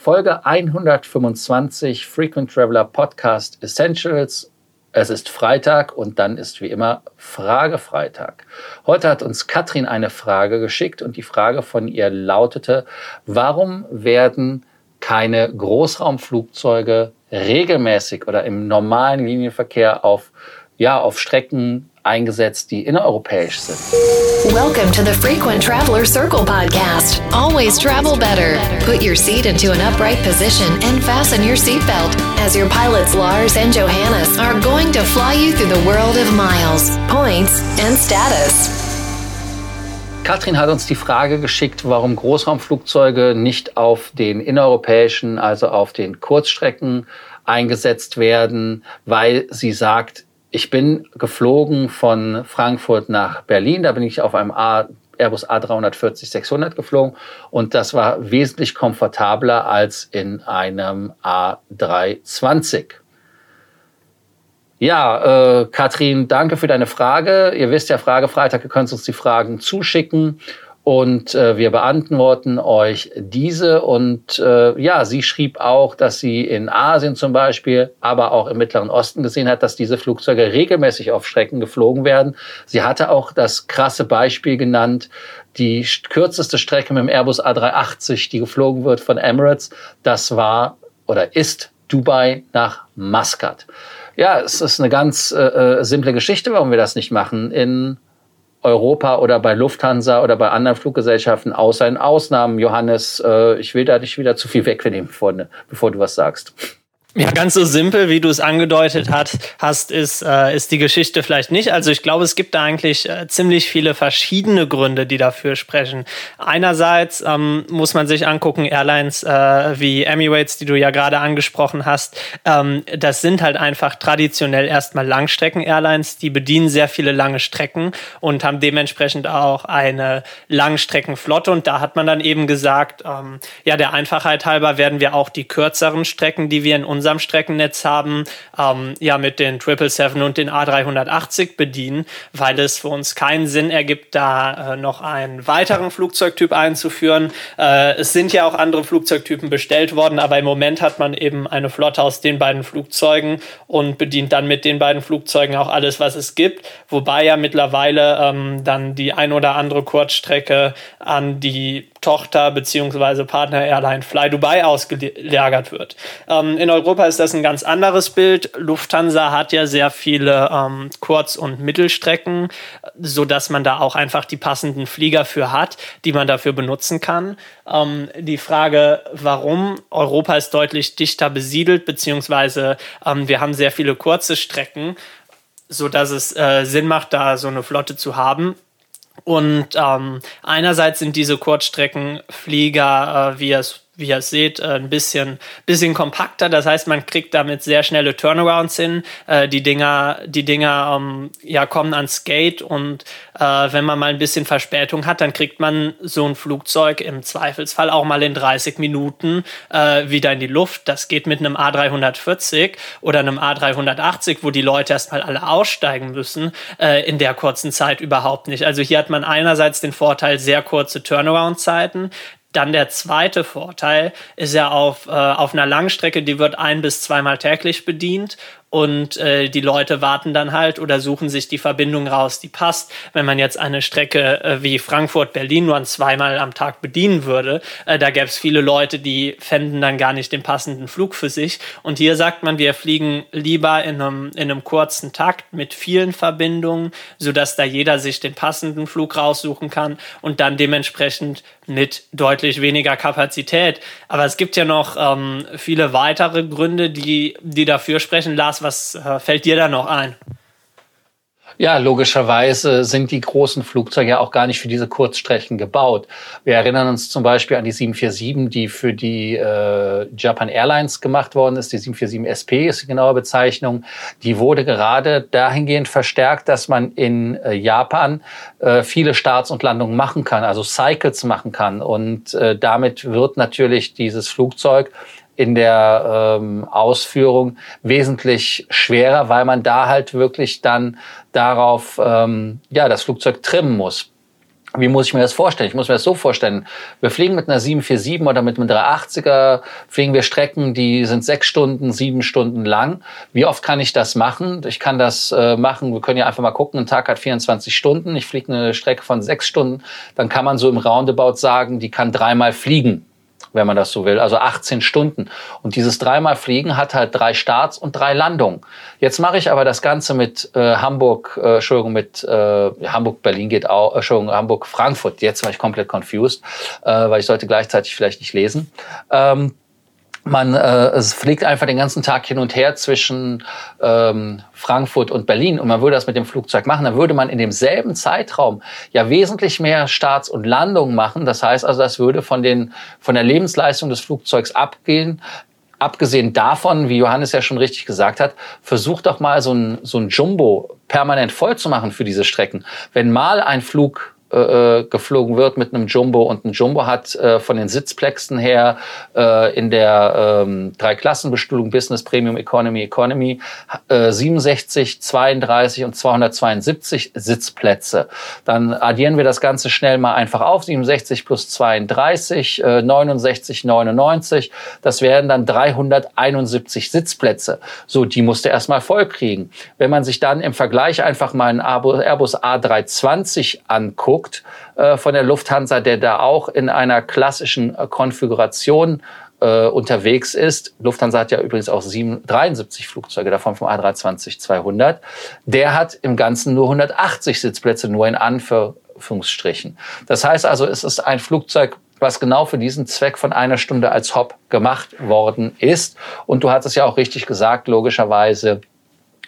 Folge 125 Frequent Traveler Podcast Essentials. Es ist Freitag und dann ist wie immer Fragefreitag. Heute hat uns Katrin eine Frage geschickt und die Frage von ihr lautete, warum werden keine Großraumflugzeuge regelmäßig oder im normalen Linienverkehr auf, ja, auf Strecken eingesetzt, die innereuropäisch sind. Welcome to the Frequent Traveler Circle podcast. Always travel better. Put your seat into an upright position and fasten your seatbelt as your pilots Lars and Johannes are going to fly you through the world of miles, points and status. Katrin hat uns die Frage geschickt, warum Großraumflugzeuge nicht auf den innereuropäischen, also auf den Kurzstrecken eingesetzt werden, weil sie sagt, ich bin geflogen von Frankfurt nach Berlin. Da bin ich auf einem A Airbus A340-600 geflogen und das war wesentlich komfortabler als in einem A320. Ja, äh, Katrin, danke für deine Frage. Ihr wisst ja, Fragefreitag, ihr könnt uns die Fragen zuschicken und äh, wir beantworten euch diese. Und äh, ja, sie schrieb auch, dass sie in Asien zum Beispiel, aber auch im Mittleren Osten gesehen hat, dass diese Flugzeuge regelmäßig auf Strecken geflogen werden. Sie hatte auch das krasse Beispiel genannt, die kürzeste Strecke mit dem Airbus A380, die geflogen wird von Emirates, das war oder ist Dubai nach Maskat. Ja, es ist eine ganz äh, äh simple Geschichte, warum wir das nicht machen. In Europa oder bei Lufthansa oder bei anderen Fluggesellschaften, außer in Ausnahmen. Johannes, äh, ich will da nicht wieder zu viel wegnehmen, bevor, bevor du was sagst. Ja, ganz so simpel, wie du es angedeutet hat, hast, ist, äh, ist die Geschichte vielleicht nicht. Also ich glaube, es gibt da eigentlich äh, ziemlich viele verschiedene Gründe, die dafür sprechen. Einerseits ähm, muss man sich angucken, Airlines äh, wie Emirates, die du ja gerade angesprochen hast, ähm, das sind halt einfach traditionell erstmal Langstrecken-Airlines, die bedienen sehr viele lange Strecken und haben dementsprechend auch eine Langstreckenflotte. Und da hat man dann eben gesagt, ähm, ja, der Einfachheit halber werden wir auch die kürzeren Strecken, die wir in unserem Streckennetz haben, ähm, ja mit den 777 und den A380 bedienen, weil es für uns keinen Sinn ergibt, da äh, noch einen weiteren Flugzeugtyp einzuführen. Äh, es sind ja auch andere Flugzeugtypen bestellt worden, aber im Moment hat man eben eine Flotte aus den beiden Flugzeugen und bedient dann mit den beiden Flugzeugen auch alles, was es gibt, wobei ja mittlerweile ähm, dann die ein oder andere Kurzstrecke an die Tochter bzw. Partner Airline Fly Dubai ausgelagert wird. Ähm, in Europa ist das ein ganz anderes Bild. Lufthansa hat ja sehr viele ähm, Kurz- und Mittelstrecken, so dass man da auch einfach die passenden Flieger für hat, die man dafür benutzen kann. Ähm, die Frage, warum Europa ist deutlich dichter besiedelt, beziehungsweise ähm, wir haben sehr viele kurze Strecken, so dass es äh, Sinn macht, da so eine Flotte zu haben. Und ähm, einerseits sind diese Kurzstreckenflieger, äh, wie es wie ihr seht, äh, ein bisschen, bisschen kompakter. Das heißt, man kriegt damit sehr schnelle Turnarounds hin. Äh, die Dinger, die Dinger ähm, ja, kommen ans Gate und äh, wenn man mal ein bisschen Verspätung hat, dann kriegt man so ein Flugzeug im Zweifelsfall auch mal in 30 Minuten wieder in die Luft. Das geht mit einem A340 oder einem A380, wo die Leute erstmal alle aussteigen müssen, in der kurzen Zeit überhaupt nicht. Also hier hat man einerseits den Vorteil sehr kurze Turnaround-Zeiten. Dann der zweite Vorteil ist ja auf, äh, auf einer Langstrecke, die wird ein bis zweimal täglich bedient und äh, die Leute warten dann halt oder suchen sich die Verbindung raus, die passt. Wenn man jetzt eine Strecke äh, wie Frankfurt-Berlin nur zweimal am Tag bedienen würde, äh, da gäbe es viele Leute, die fänden dann gar nicht den passenden Flug für sich. Und hier sagt man, wir fliegen lieber in einem, in einem kurzen Takt mit vielen Verbindungen, sodass da jeder sich den passenden Flug raussuchen kann und dann dementsprechend mit deutlich weniger Kapazität. Aber es gibt ja noch ähm, viele weitere Gründe, die, die dafür sprechen. Lars, was äh, fällt dir da noch ein? Ja, logischerweise sind die großen Flugzeuge ja auch gar nicht für diese Kurzstrecken gebaut. Wir erinnern uns zum Beispiel an die 747, die für die äh, Japan Airlines gemacht worden ist. Die 747 SP ist die genaue Bezeichnung. Die wurde gerade dahingehend verstärkt, dass man in äh, Japan äh, viele Starts und Landungen machen kann, also Cycles machen kann. Und äh, damit wird natürlich dieses Flugzeug in der ähm, Ausführung wesentlich schwerer, weil man da halt wirklich dann darauf ähm, ja das Flugzeug trimmen muss. wie muss ich mir das vorstellen? Ich muss mir das so vorstellen. Wir fliegen mit einer 747 oder mit einem 380er, fliegen wir Strecken, die sind sechs Stunden, sieben Stunden lang. Wie oft kann ich das machen? Ich kann das äh, machen, wir können ja einfach mal gucken, ein Tag hat 24 Stunden, ich fliege eine Strecke von sechs Stunden, dann kann man so im Roundabout sagen, die kann dreimal fliegen wenn man das so will, also 18 Stunden. Und dieses dreimal Fliegen hat halt drei Starts und drei Landungen. Jetzt mache ich aber das Ganze mit äh, Hamburg, äh, Entschuldigung, mit äh, Hamburg-Berlin geht auch, Entschuldigung, Hamburg-Frankfurt. Jetzt war ich komplett confused, äh, weil ich sollte gleichzeitig vielleicht nicht lesen. Ähm, man äh, es fliegt einfach den ganzen Tag hin und her zwischen ähm, Frankfurt und Berlin und man würde das mit dem Flugzeug machen, dann würde man in demselben Zeitraum ja wesentlich mehr Starts und Landungen machen. Das heißt also, das würde von den von der Lebensleistung des Flugzeugs abgehen. Abgesehen davon, wie Johannes ja schon richtig gesagt hat, versucht doch mal so ein, so ein Jumbo permanent voll zu machen für diese Strecken. Wenn mal ein Flug äh, geflogen wird mit einem Jumbo und ein Jumbo hat äh, von den Sitzplätzen her äh, in der ähm, Dreiklassenbestuhlung Business Premium Economy Economy äh, 67, 32 und 272 Sitzplätze. Dann addieren wir das Ganze schnell mal einfach auf 67 plus 32 äh, 69 99. Das wären dann 371 Sitzplätze. So, die musste erstmal voll kriegen. Wenn man sich dann im Vergleich einfach mal einen Airbus A320 anguckt anguckt äh, von der Lufthansa, der da auch in einer klassischen äh, Konfiguration äh, unterwegs ist. Lufthansa hat ja übrigens auch 7, 73 Flugzeuge davon vom A320-200. Der hat im Ganzen nur 180 Sitzplätze, nur in Anführungsstrichen. Das heißt also, es ist ein Flugzeug, was genau für diesen Zweck von einer Stunde als Hop gemacht worden ist. Und du hast es ja auch richtig gesagt, logischerweise,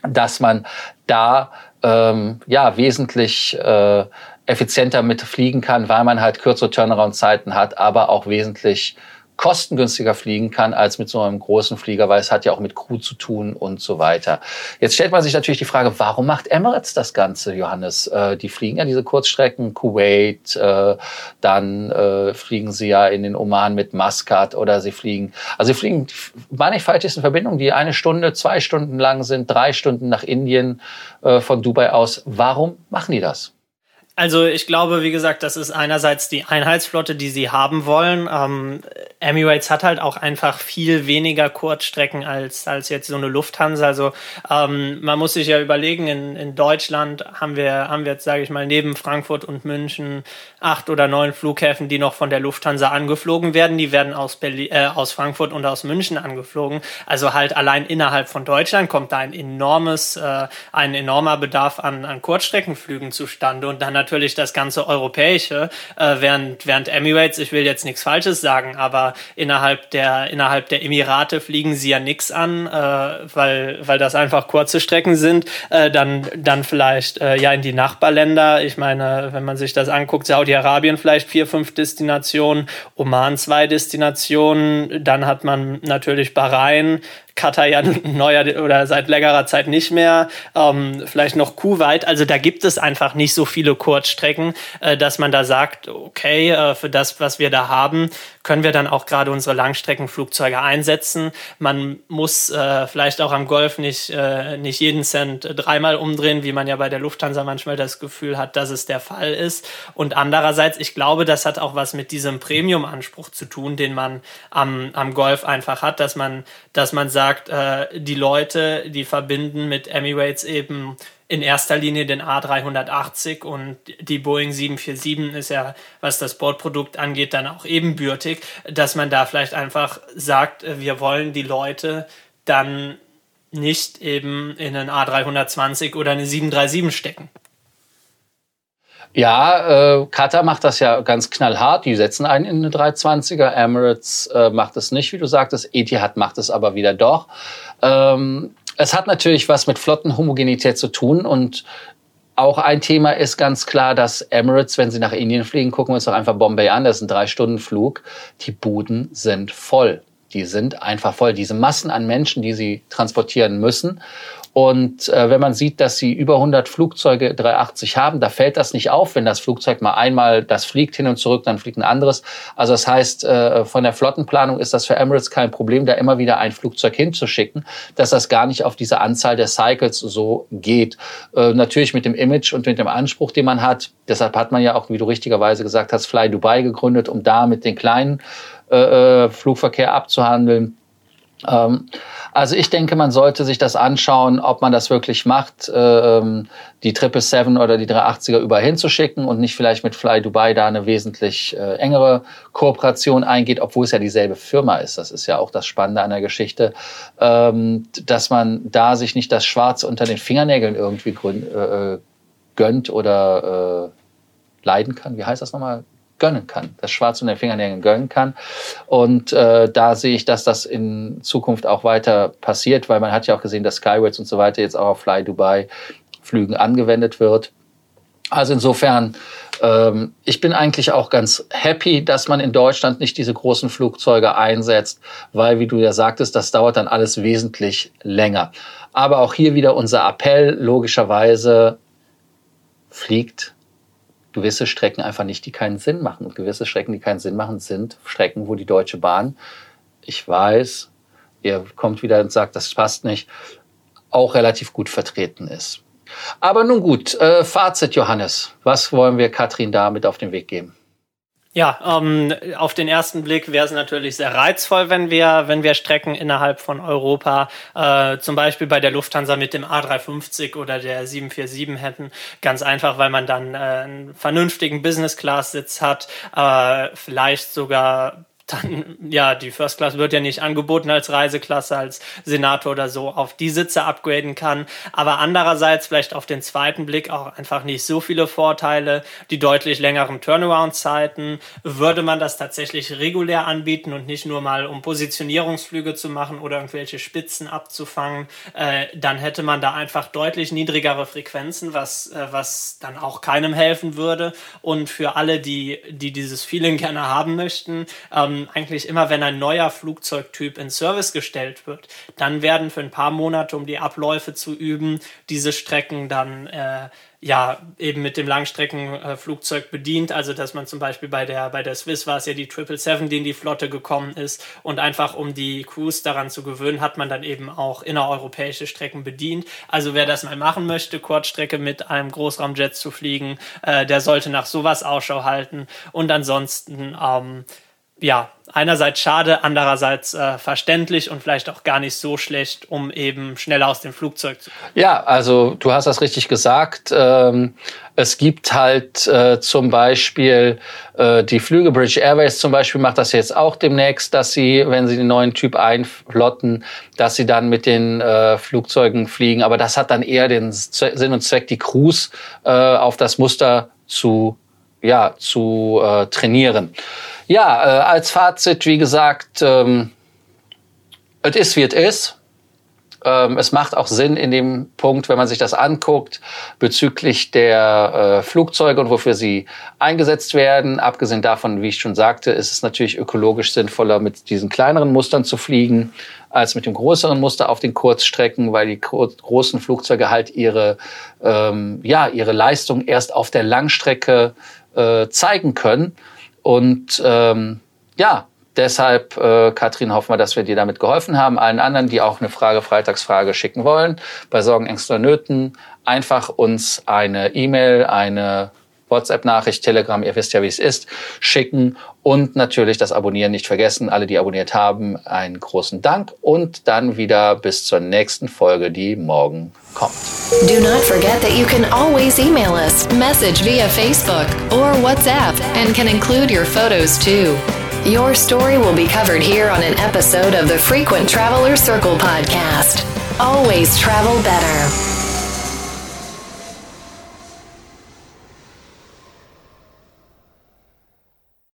dass man da ähm, ja wesentlich äh, effizienter mit fliegen kann, weil man halt kürzere Turnaround-Zeiten hat, aber auch wesentlich kostengünstiger fliegen kann als mit so einem großen Flieger, weil es hat ja auch mit Crew zu tun und so weiter. Jetzt stellt man sich natürlich die Frage, warum macht Emirates das Ganze, Johannes? Äh, die fliegen ja diese Kurzstrecken, Kuwait, äh, dann äh, fliegen sie ja in den Oman mit Muscat oder sie fliegen, also sie fliegen mannigfaltigsten Verbindungen, die eine Stunde, zwei Stunden lang sind, drei Stunden nach Indien äh, von Dubai aus. Warum machen die das? Also ich glaube, wie gesagt, das ist einerseits die Einheitsflotte, die sie haben wollen. Ähm, Emirates hat halt auch einfach viel weniger Kurzstrecken als, als jetzt so eine Lufthansa. Also ähm, man muss sich ja überlegen, in, in Deutschland haben wir, haben wir jetzt, sage ich mal, neben Frankfurt und München acht oder neun Flughäfen, die noch von der Lufthansa angeflogen werden. Die werden aus, Berlin, äh, aus Frankfurt und aus München angeflogen. Also halt allein innerhalb von Deutschland kommt da ein enormes, äh, ein enormer Bedarf an, an Kurzstreckenflügen zustande und dann natürlich natürlich das ganze Europäische, äh, während, während Emirates, ich will jetzt nichts Falsches sagen, aber innerhalb der, innerhalb der Emirate fliegen sie ja nichts an, äh, weil, weil das einfach kurze Strecken sind, äh, dann, dann vielleicht äh, ja in die Nachbarländer. Ich meine, wenn man sich das anguckt, Saudi-Arabien vielleicht vier, fünf Destinationen, Oman zwei Destinationen, dann hat man natürlich Bahrain, Katar ja neuer oder seit längerer Zeit nicht mehr. Ähm, vielleicht noch Kuwait. Also da gibt es einfach nicht so viele Kurzstrecken, äh, dass man da sagt, okay, äh, für das, was wir da haben, können wir dann auch gerade unsere Langstreckenflugzeuge einsetzen. Man muss äh, vielleicht auch am Golf nicht, äh, nicht jeden Cent dreimal umdrehen, wie man ja bei der Lufthansa manchmal das Gefühl hat, dass es der Fall ist. Und andererseits, ich glaube, das hat auch was mit diesem Premium-Anspruch zu tun, den man am, am Golf einfach hat, dass man, dass man sagt, äh, die Leute, die verbinden mit Emirates eben in erster Linie den A380 und die Boeing 747 ist ja, was das Bordprodukt angeht, dann auch ebenbürtig, dass man da vielleicht einfach sagt, wir wollen die Leute dann nicht eben in einen A320 oder eine 737 stecken. Ja, äh, Qatar macht das ja ganz knallhart. Die setzen einen in eine 320er. Emirates äh, macht es nicht, wie du sagtest. Etihad macht es aber wieder doch. Ähm, es hat natürlich was mit Flottenhomogenität zu tun und auch ein Thema ist ganz klar, dass Emirates, wenn sie nach Indien fliegen, gucken wir uns doch einfach Bombay an, das ist ein Drei-Stunden-Flug, die Buden sind voll. die sind einfach voll. Diese Massen an Menschen, die sie transportieren müssen. Und äh, wenn man sieht, dass sie über 100 Flugzeuge 380 haben, da fällt das nicht auf, wenn das Flugzeug mal einmal das fliegt hin und zurück, dann fliegt ein anderes. Also das heißt, äh, von der Flottenplanung ist das für Emirates kein Problem, da immer wieder ein Flugzeug hinzuschicken, dass das gar nicht auf diese Anzahl der Cycles so geht. Äh, natürlich mit dem Image und mit dem Anspruch, den man hat. Deshalb hat man ja auch, wie du richtigerweise gesagt hast, Fly Dubai gegründet, um da mit den kleinen äh, äh Flugverkehr abzuhandeln. Ähm, also ich denke, man sollte sich das anschauen, ob man das wirklich macht, ähm, die 777 oder die 380er überall hinzuschicken und nicht vielleicht mit Fly Dubai da eine wesentlich äh, engere Kooperation eingeht, obwohl es ja dieselbe Firma ist. Das ist ja auch das Spannende an der Geschichte, ähm, dass man da sich nicht das Schwarze unter den Fingernägeln irgendwie äh, gönnt oder äh, leiden kann. Wie heißt das nochmal? Gönnen kann, das Schwarz unter den Fingernägeln gönnen kann. Und äh, da sehe ich, dass das in Zukunft auch weiter passiert, weil man hat ja auch gesehen, dass Skywards und so weiter jetzt auch auf Fly Dubai Flügen angewendet wird. Also insofern, ähm, ich bin eigentlich auch ganz happy, dass man in Deutschland nicht diese großen Flugzeuge einsetzt, weil, wie du ja sagtest, das dauert dann alles wesentlich länger. Aber auch hier wieder unser Appell, logischerweise fliegt gewisse Strecken einfach nicht, die keinen Sinn machen. Und gewisse Strecken, die keinen Sinn machen, sind Strecken, wo die Deutsche Bahn, ich weiß, ihr kommt wieder und sagt, das passt nicht, auch relativ gut vertreten ist. Aber nun gut, äh, Fazit, Johannes. Was wollen wir Katrin damit auf den Weg geben? Ja, ähm, auf den ersten Blick wäre es natürlich sehr reizvoll, wenn wir, wenn wir Strecken innerhalb von Europa, äh, zum Beispiel bei der Lufthansa mit dem A350 oder der 747 hätten. Ganz einfach, weil man dann äh, einen vernünftigen Business-Class-Sitz hat, äh, vielleicht sogar dann, ja, die First Class wird ja nicht angeboten als Reiseklasse, als Senator oder so, auf die Sitze upgraden kann. Aber andererseits vielleicht auf den zweiten Blick auch einfach nicht so viele Vorteile. Die deutlich längeren Turnaround-Zeiten. Würde man das tatsächlich regulär anbieten und nicht nur mal um Positionierungsflüge zu machen oder irgendwelche Spitzen abzufangen, äh, dann hätte man da einfach deutlich niedrigere Frequenzen, was, äh, was dann auch keinem helfen würde. Und für alle, die, die dieses Feeling gerne haben möchten, ähm, eigentlich immer, wenn ein neuer Flugzeugtyp in Service gestellt wird, dann werden für ein paar Monate, um die Abläufe zu üben, diese Strecken dann äh, ja eben mit dem Langstreckenflugzeug äh, bedient. Also dass man zum Beispiel bei der bei der Swiss war es ja die 777, die in die Flotte gekommen ist und einfach um die Crews daran zu gewöhnen, hat man dann eben auch innereuropäische Strecken bedient. Also wer das mal machen möchte, Kurzstrecke mit einem Großraumjet zu fliegen, äh, der sollte nach sowas Ausschau halten. Und ansonsten ähm, ja, einerseits schade, andererseits äh, verständlich und vielleicht auch gar nicht so schlecht, um eben schneller aus dem Flugzeug zu kommen. Ja, also du hast das richtig gesagt. Ähm, es gibt halt äh, zum Beispiel äh, die Flüge, British Airways zum Beispiel macht das jetzt auch demnächst, dass sie, wenn sie den neuen Typ einflotten, dass sie dann mit den äh, Flugzeugen fliegen. Aber das hat dann eher den Sinn und Zweck, die Crews äh, auf das Muster zu, ja, zu äh, trainieren. Ja, äh, als Fazit, wie gesagt, ähm, es ist, wie es ist. Ähm, es macht auch Sinn in dem Punkt, wenn man sich das anguckt, bezüglich der äh, Flugzeuge und wofür sie eingesetzt werden. Abgesehen davon, wie ich schon sagte, ist es natürlich ökologisch sinnvoller, mit diesen kleineren Mustern zu fliegen, als mit dem größeren Muster auf den Kurzstrecken, weil die großen Flugzeuge halt ihre, ähm, ja, ihre Leistung erst auf der Langstrecke äh, zeigen können. Und ähm, ja, deshalb, äh, Katrin, hoffen wir, dass wir dir damit geholfen haben. Allen anderen, die auch eine Frage, Freitagsfrage schicken wollen, bei Sorgen, Ängsten oder Nöten, einfach uns eine E-Mail, eine WhatsApp-Nachricht, Telegram, ihr wisst ja, wie es ist, schicken und natürlich das Abonnieren nicht vergessen. Alle, die abonniert haben, einen großen Dank und dann wieder bis zur nächsten Folge, die morgen kommt. Do not forget that you can always email us, message via Facebook or WhatsApp and can include your photos too. Your story will be covered here on an episode of the Frequent Traveler Circle podcast. Always travel better.